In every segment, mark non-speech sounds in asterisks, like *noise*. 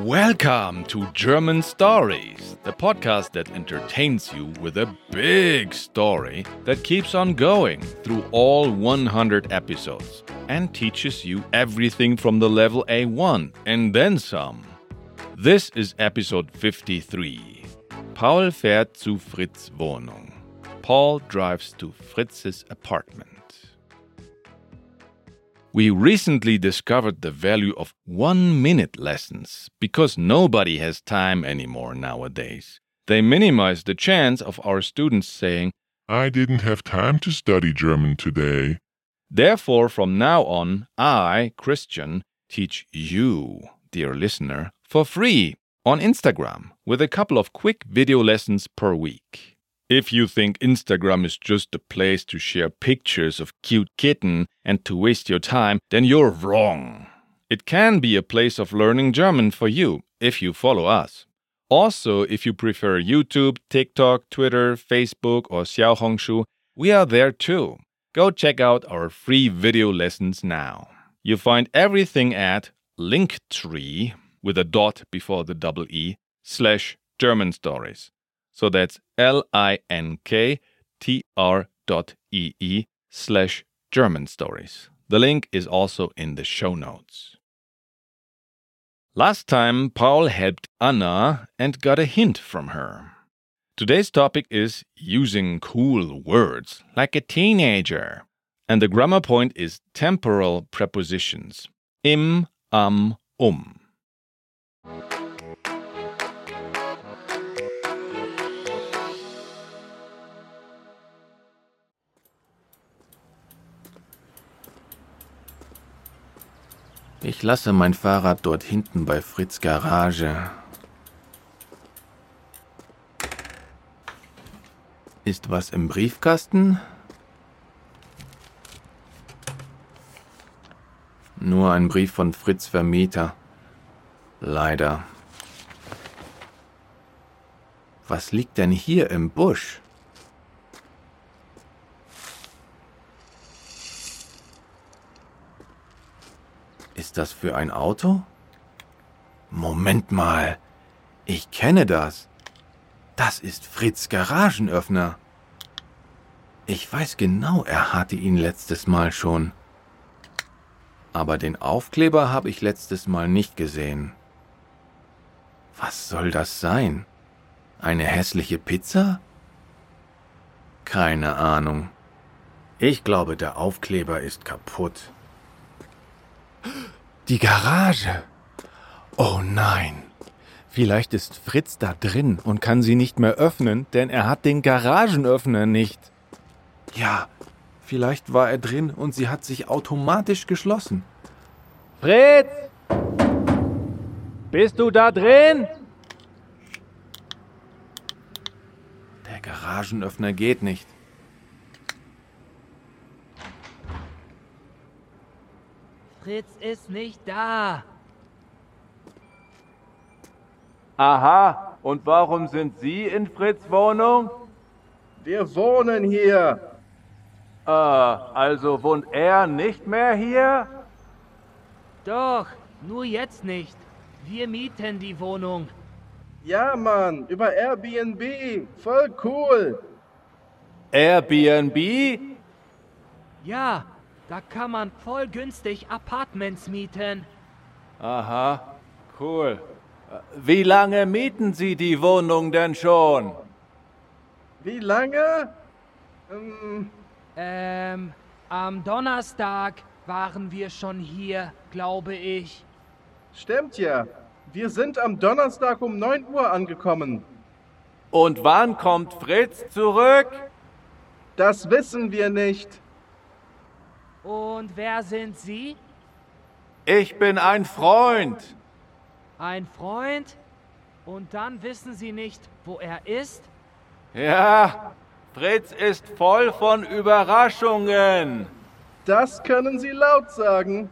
Welcome to German Stories, the podcast that entertains you with a big story that keeps on going through all 100 episodes and teaches you everything from the level A1 and then some. This is episode 53. Paul fährt zu Fritz' Wohnung. Paul drives to Fritz's apartment. We recently discovered the value of one minute lessons because nobody has time anymore nowadays. They minimize the chance of our students saying, I didn't have time to study German today. Therefore, from now on, I, Christian, teach you, dear listener, for free on Instagram with a couple of quick video lessons per week. If you think Instagram is just a place to share pictures of cute kitten and to waste your time, then you're wrong. It can be a place of learning German for you if you follow us. Also, if you prefer YouTube, TikTok, Twitter, Facebook, or Xiaohongshu, we are there too. Go check out our free video lessons now. You find everything at linktree with a dot before the double E slash German stories. So that's L I N K T R dot slash German stories. The link is also in the show notes. Last time, Paul helped Anna and got a hint from her. Today's topic is using cool words like a teenager. And the grammar point is temporal prepositions im, am, um. Ich lasse mein Fahrrad dort hinten bei Fritz Garage. Ist was im Briefkasten? Nur ein Brief von Fritz Vermieter. Leider. Was liegt denn hier im Busch? Ist das für ein Auto? Moment mal. Ich kenne das. Das ist Fritz Garagenöffner. Ich weiß genau, er hatte ihn letztes Mal schon. Aber den Aufkleber habe ich letztes Mal nicht gesehen. Was soll das sein? Eine hässliche Pizza? Keine Ahnung. Ich glaube, der Aufkleber ist kaputt. Die Garage. Oh nein. Vielleicht ist Fritz da drin und kann sie nicht mehr öffnen, denn er hat den Garagenöffner nicht. Ja, vielleicht war er drin und sie hat sich automatisch geschlossen. Fritz! Bist du da drin? Der Garagenöffner geht nicht. Fritz ist nicht da. Aha, und warum sind Sie in Fritz Wohnung? Wir wohnen hier. Äh, also wohnt er nicht mehr hier? Doch, nur jetzt nicht. Wir mieten die Wohnung. Ja, Mann, über Airbnb. Voll cool. Airbnb? Ja, da kann man voll günstig Apartments mieten. Aha, cool. Wie lange mieten Sie die Wohnung denn schon? Wie lange? Ähm, Ähm, am Donnerstag waren wir schon hier, glaube ich. stimmt ja. Wir sind am Donnerstag um 9 Uhr angekommen. Und wann kommt Fritz zurück? Das wissen wir nicht. Und wer sind Sie? Ich bin ein Freund. Ein Freund? Und dann wissen Sie nicht, wo er ist? Ja, Fritz ist voll von Überraschungen. Das können Sie laut sagen.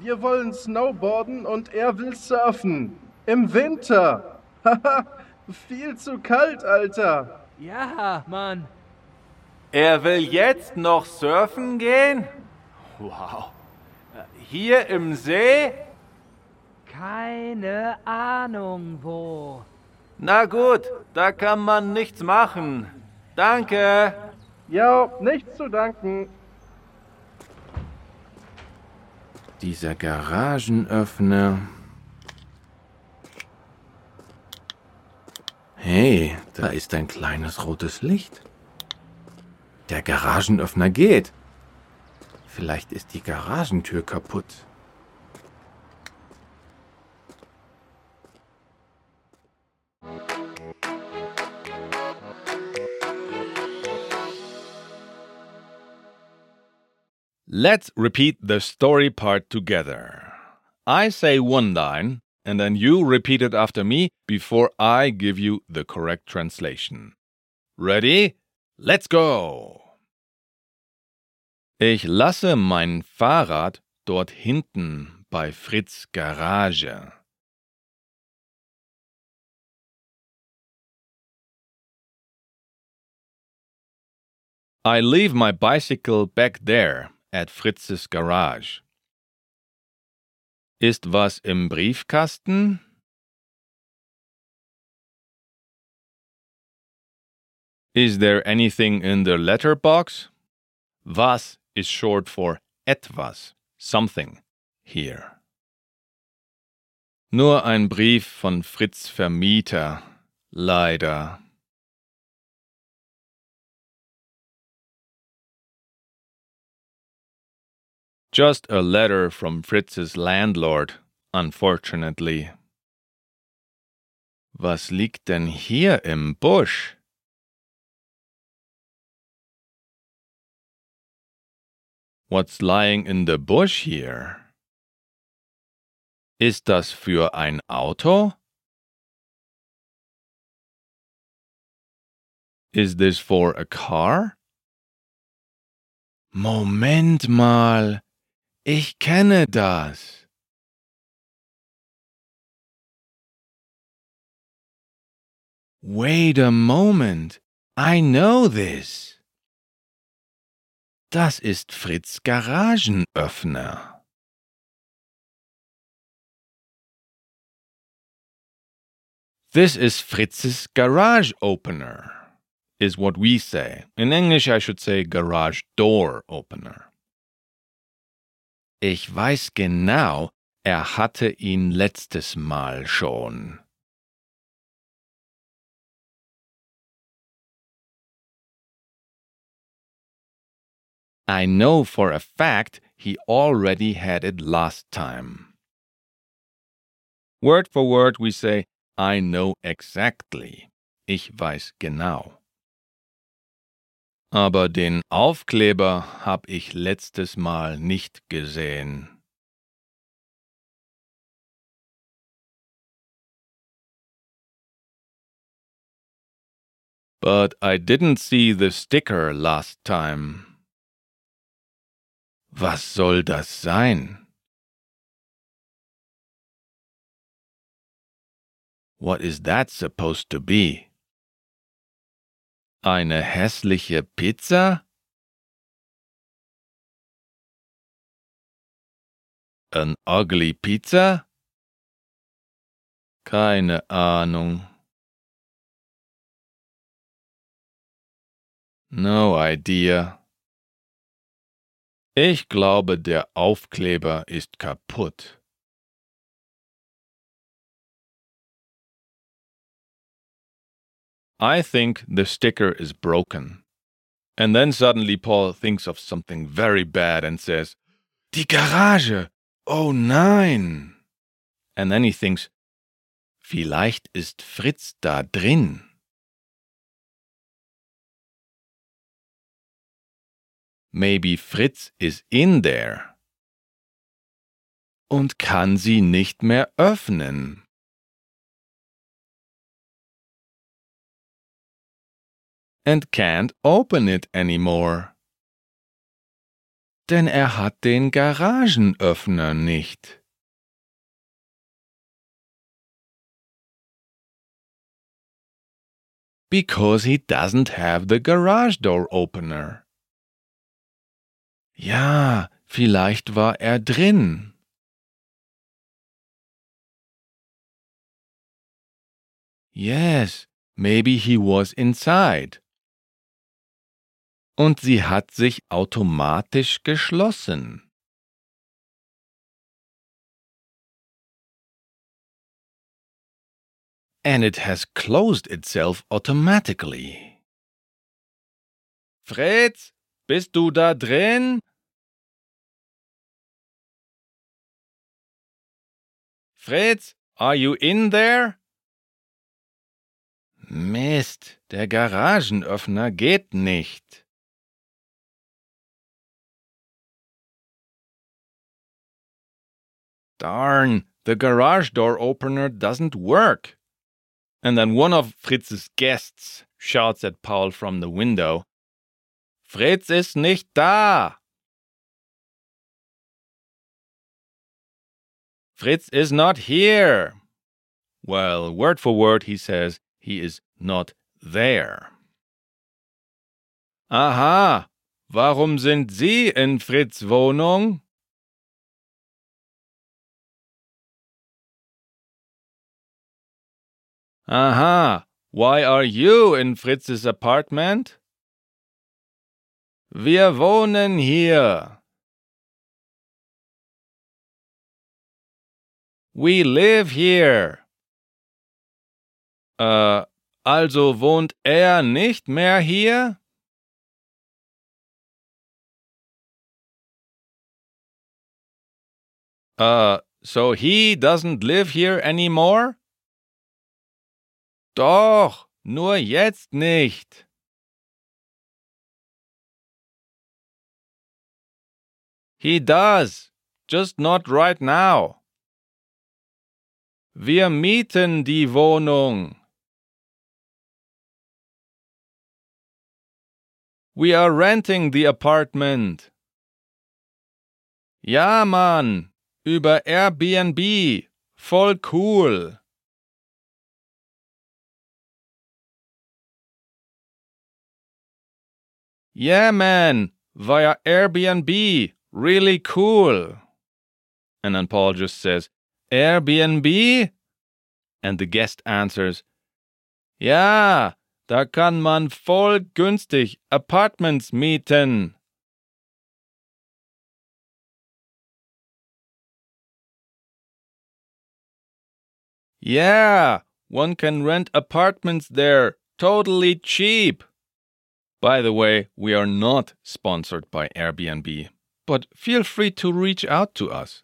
Wir wollen snowboarden und er will surfen. Im Winter. Haha, viel zu kalt, Alter. Ja, Mann. Er will jetzt noch surfen gehen? Wow. Hier im See? Keine Ahnung wo. Na gut, da kann man nichts machen. Danke. Ja, nichts zu danken. Dieser Garagenöffner. Hey, da ist ein kleines rotes Licht. Der Garagenöffner geht. Vielleicht ist die Garagentür kaputt. Let's repeat the story part together. I say one line, and then you repeat it after me before I give you the correct translation. Ready? Let's go! Ich lasse mein Fahrrad dort hinten bei Fritz Garage. I leave my bicycle back there at Fritz's garage. Ist was im Briefkasten? Is there anything in the letterbox? Was is short for etwas, something, here. Nur ein Brief von Fritz Vermieter, leider. Just a letter from Fritz's landlord, unfortunately. Was liegt denn hier im Busch? What's lying in the bush here? Ist das für ein Auto? Is this for a car? Moment mal, ich kenne das. Wait a moment, I know this. Das ist Fritz Garagenöffner. This is Fritz's garage opener, is what we say. In English, I should say garage door opener. Ich weiß genau, er hatte ihn letztes Mal schon. I know for a fact he already had it last time. Word for word, we say, I know exactly. Ich weiß genau. Aber den Aufkleber hab ich letztes Mal nicht gesehen. But I didn't see the sticker last time. Was soll das sein? What is that supposed to be? Eine hässliche Pizza? An ugly pizza? Keine Ahnung. No idea. Ich glaube, der Aufkleber ist kaputt. I think the sticker is broken. And then suddenly Paul thinks of something very bad and says, Die Garage! Oh nein! And then he thinks, Vielleicht ist Fritz da drin. Maybe Fritz is in there. Und kann sie nicht mehr öffnen. And can't open it anymore. Denn er hat den Garagenöffner nicht. Because he doesn't have the garage door opener. Ja, Vielleicht war er drin. Yes, maybe he was inside. Und sie hat sich automatisch geschlossen. And it has closed itself automatically. Fritz, bist du da drin? Fritz, are you in there? Mist, der Garagenöffner geht nicht. Darn, the garage door opener doesn't work. And then one of Fritz's guests shouts at Paul from the window, Fritz ist nicht da! Fritz is not here! Well, word for word, he says, he is not there. Aha, warum sind Sie in Fritz' Wohnung? Aha, why are you in Fritz's apartment? Wir wohnen hier. We live here. Äh, also wohnt er nicht mehr hier? Uh, so he doesn't live here anymore? Doch, nur jetzt nicht. He does, just not right now. Wir mieten die Wohnung. We are renting the apartment. Ja, Mann, über Airbnb. Voll cool. Yeah, man, via Airbnb. Really cool. And then Paul just says, Airbnb? And the guest answers, Ja, da kann man voll günstig Apartments mieten. Yeah, one can rent apartments there totally cheap. By the way, we are not sponsored by Airbnb, but feel free to reach out to us.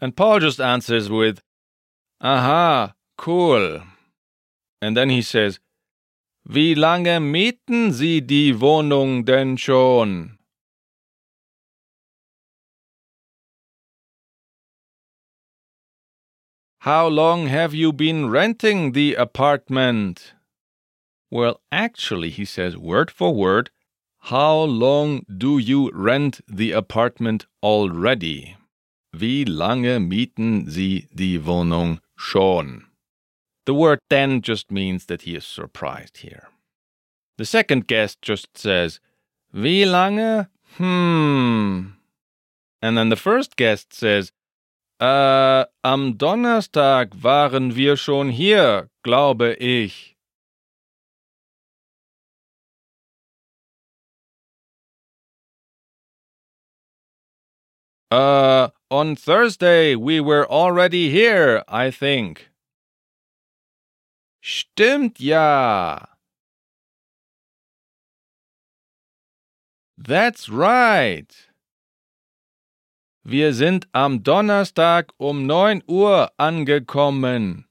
And Paul just answers with, Aha, cool. And then he says, Wie lange mieten Sie die Wohnung denn schon? How long have you been renting the apartment? Well, actually, he says word for word, How long do you rent the apartment already? Wie lange mieten Sie die Wohnung schon? The word then just means that he is surprised here. The second guest just says, Wie lange? Hmm. And then the first guest says, Äh, am Donnerstag waren wir schon hier, glaube ich. Uh, on Thursday we were already here, I think. Stimmt ja. That's right. Wir sind am Donnerstag um neun Uhr angekommen.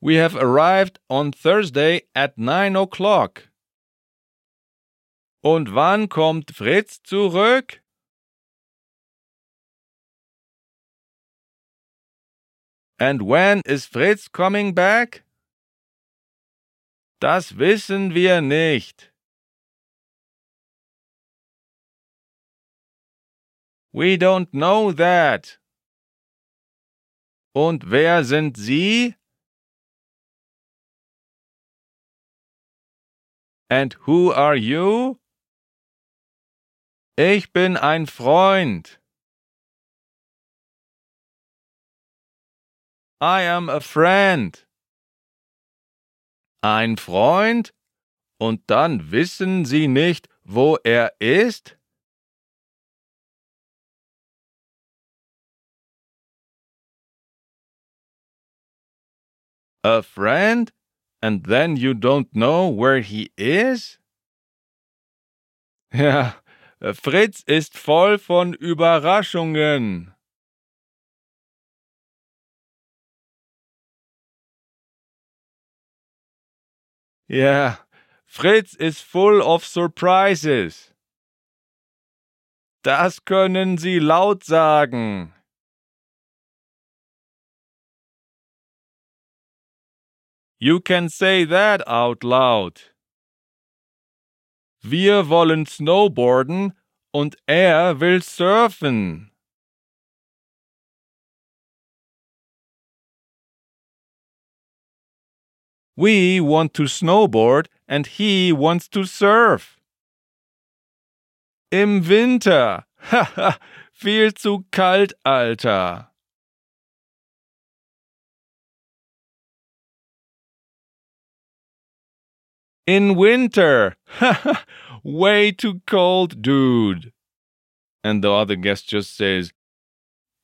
We have arrived on Thursday at nine o'clock. Und wann kommt Fritz zurück? And when is Fritz coming back? Das wissen wir nicht. We don't know that. Und wer sind Sie? And who are you? Ich bin ein Freund. I am a friend. Ein Freund? Und dann wissen Sie nicht, wo er ist? A friend? And then you don't know where he is? *laughs* Ja, Fritz ist voll von Überraschungen. Yeah, Fritz is full of surprises. Das können Sie laut sagen. You can say that out loud. Wir wollen snowboarden und er will surfen. We want to snowboard and he wants to surf. Im Winter. Haha, *laughs* viel zu kalt, Alter. In winter. *laughs* Way too cold, dude. And the other guest just says,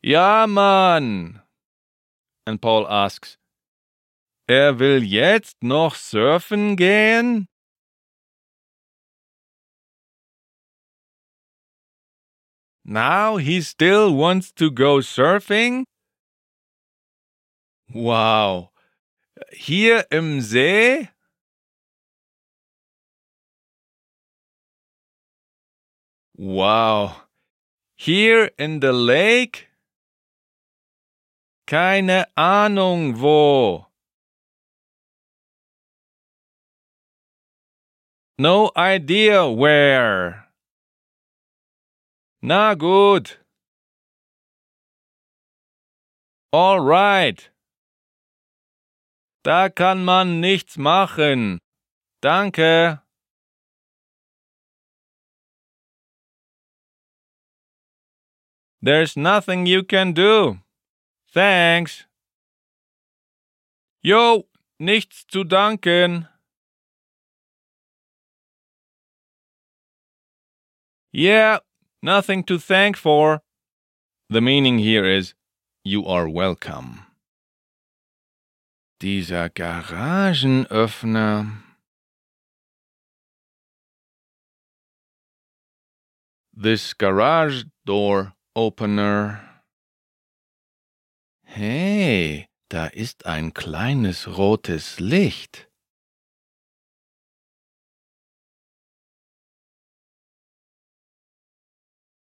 Ja, Mann. And Paul asks, Er will jetzt noch surfen gehen? Now he still wants to go surfing? Wow. Hier im See? Wow. Here in the lake? Keine Ahnung wo. No idea where. Na gut. All right. Da kann man nichts machen. Danke. There's nothing you can do. Thanks. Jo, nichts zu danken. Yeah, nothing to thank for. The meaning here is you are welcome. Dieser Garagenöffner. This garage door opener. Hey, da ist ein kleines rotes Licht.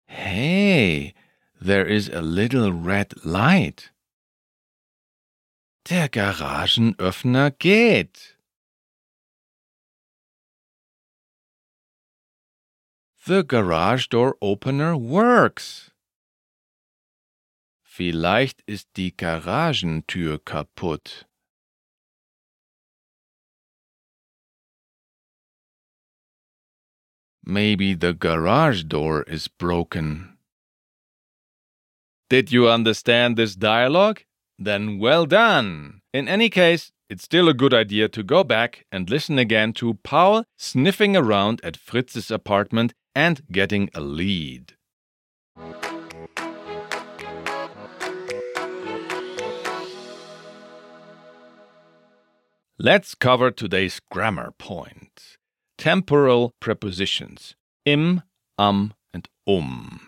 Hey, there is a little red light. Der Garagenöffner geht. The garage door opener works. Vielleicht ist die Garagentür kaputt. Maybe the garage door is broken. Did you understand this dialogue? Then well done. In any case, it's still a good idea to go back and listen again to Paul sniffing around at Fritz's apartment and getting a lead. Let's cover today's grammar point temporal prepositions im, am, and um.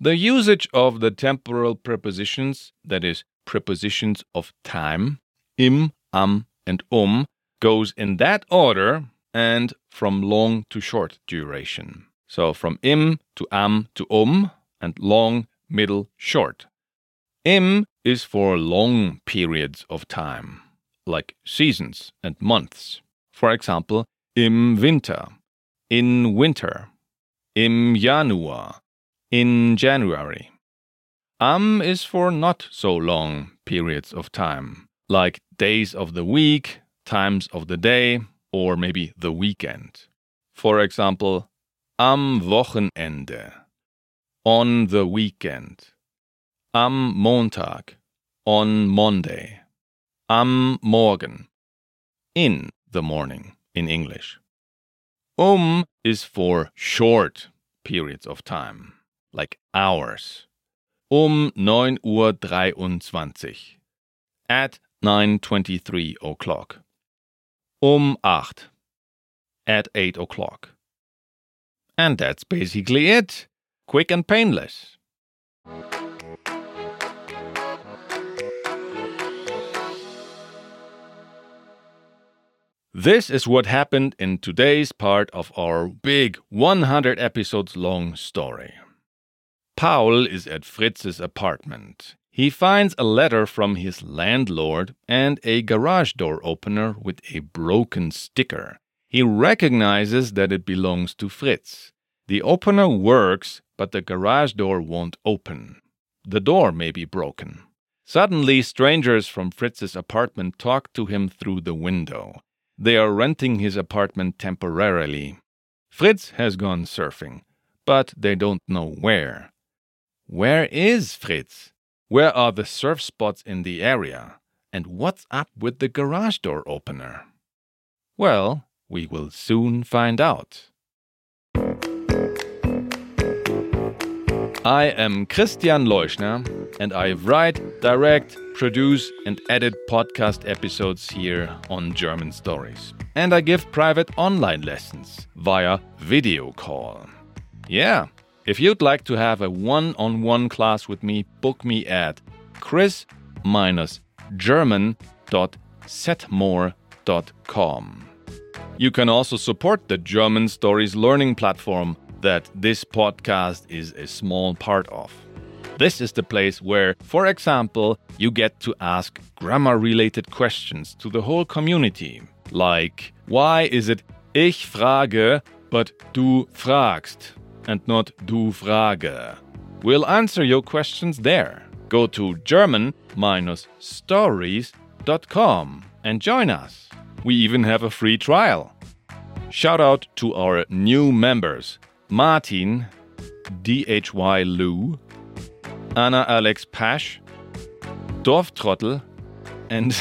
The usage of the temporal prepositions, that is, prepositions of time, im, am, and um, goes in that order and from long to short duration. So from im to am to um, and long, middle, short. Im is for long periods of time, like seasons and months. For example, im Winter, in winter, im Januar, in January. Am is for not so long periods of time, like days of the week, times of the day, or maybe the weekend. For example, am Wochenende, on the weekend, am Montag, on Monday, am Morgen, in the morning in English. Um is for short periods of time, like hours. Um 9 Uhr 23. At 9.23 o'clock. Um 8. At 8 o'clock. And that's basically it. Quick and painless. This is what happened in today's part of our big 100 episodes long story. Paul is at Fritz's apartment. He finds a letter from his landlord and a garage door opener with a broken sticker. He recognizes that it belongs to Fritz. The opener works, but the garage door won't open. The door may be broken. Suddenly, strangers from Fritz's apartment talk to him through the window. They are renting his apartment temporarily. Fritz has gone surfing, but they don't know where. Where is Fritz? Where are the surf spots in the area? And what's up with the garage door opener? Well, we will soon find out. I am Christian Leuschner, and I write, direct, produce, and edit podcast episodes here on German Stories. And I give private online lessons via video call. Yeah, if you'd like to have a one on one class with me, book me at chris-german.setmore.com. You can also support the German Stories learning platform that this podcast is a small part of. This is the place where, for example, you get to ask grammar related questions to the whole community. Like, why is it ich frage, but du fragst, and not du frage? We'll answer your questions there. Go to German-stories.com and join us. We even have a free trial. Shout out to our new members Martin, DHY Lou, Anna Alex Pasch, Dorftrottel, and,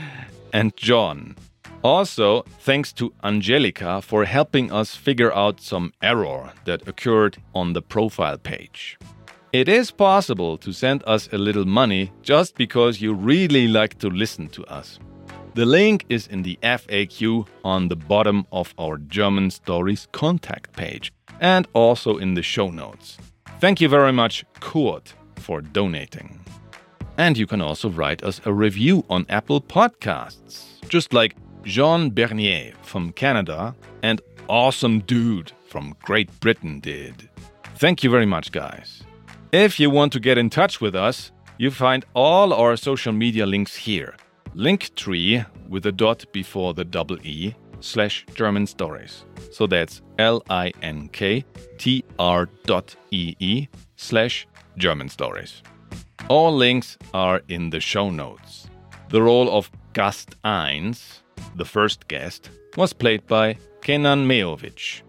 *laughs* and John. Also, thanks to Angelica for helping us figure out some error that occurred on the profile page. It is possible to send us a little money just because you really like to listen to us. The link is in the FAQ on the bottom of our German Stories contact page and also in the show notes. Thank you very much, Kurt, for donating. And you can also write us a review on Apple Podcasts, just like Jean Bernier from Canada and Awesome Dude from Great Britain did. Thank you very much, guys. If you want to get in touch with us, you find all our social media links here. Linktree with a dot before the double E slash German stories. So that's L I N K T R dot E E slash German stories. All links are in the show notes. The role of Gast Eins, the first guest, was played by Kenan Meovic.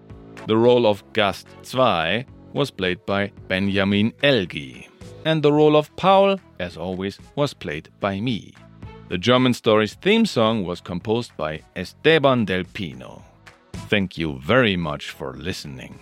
The role of Gast 2 was played by Benjamin Elgi. And the role of Paul, as always, was played by me. The German Stories theme song was composed by Esteban Del Pino. Thank you very much for listening.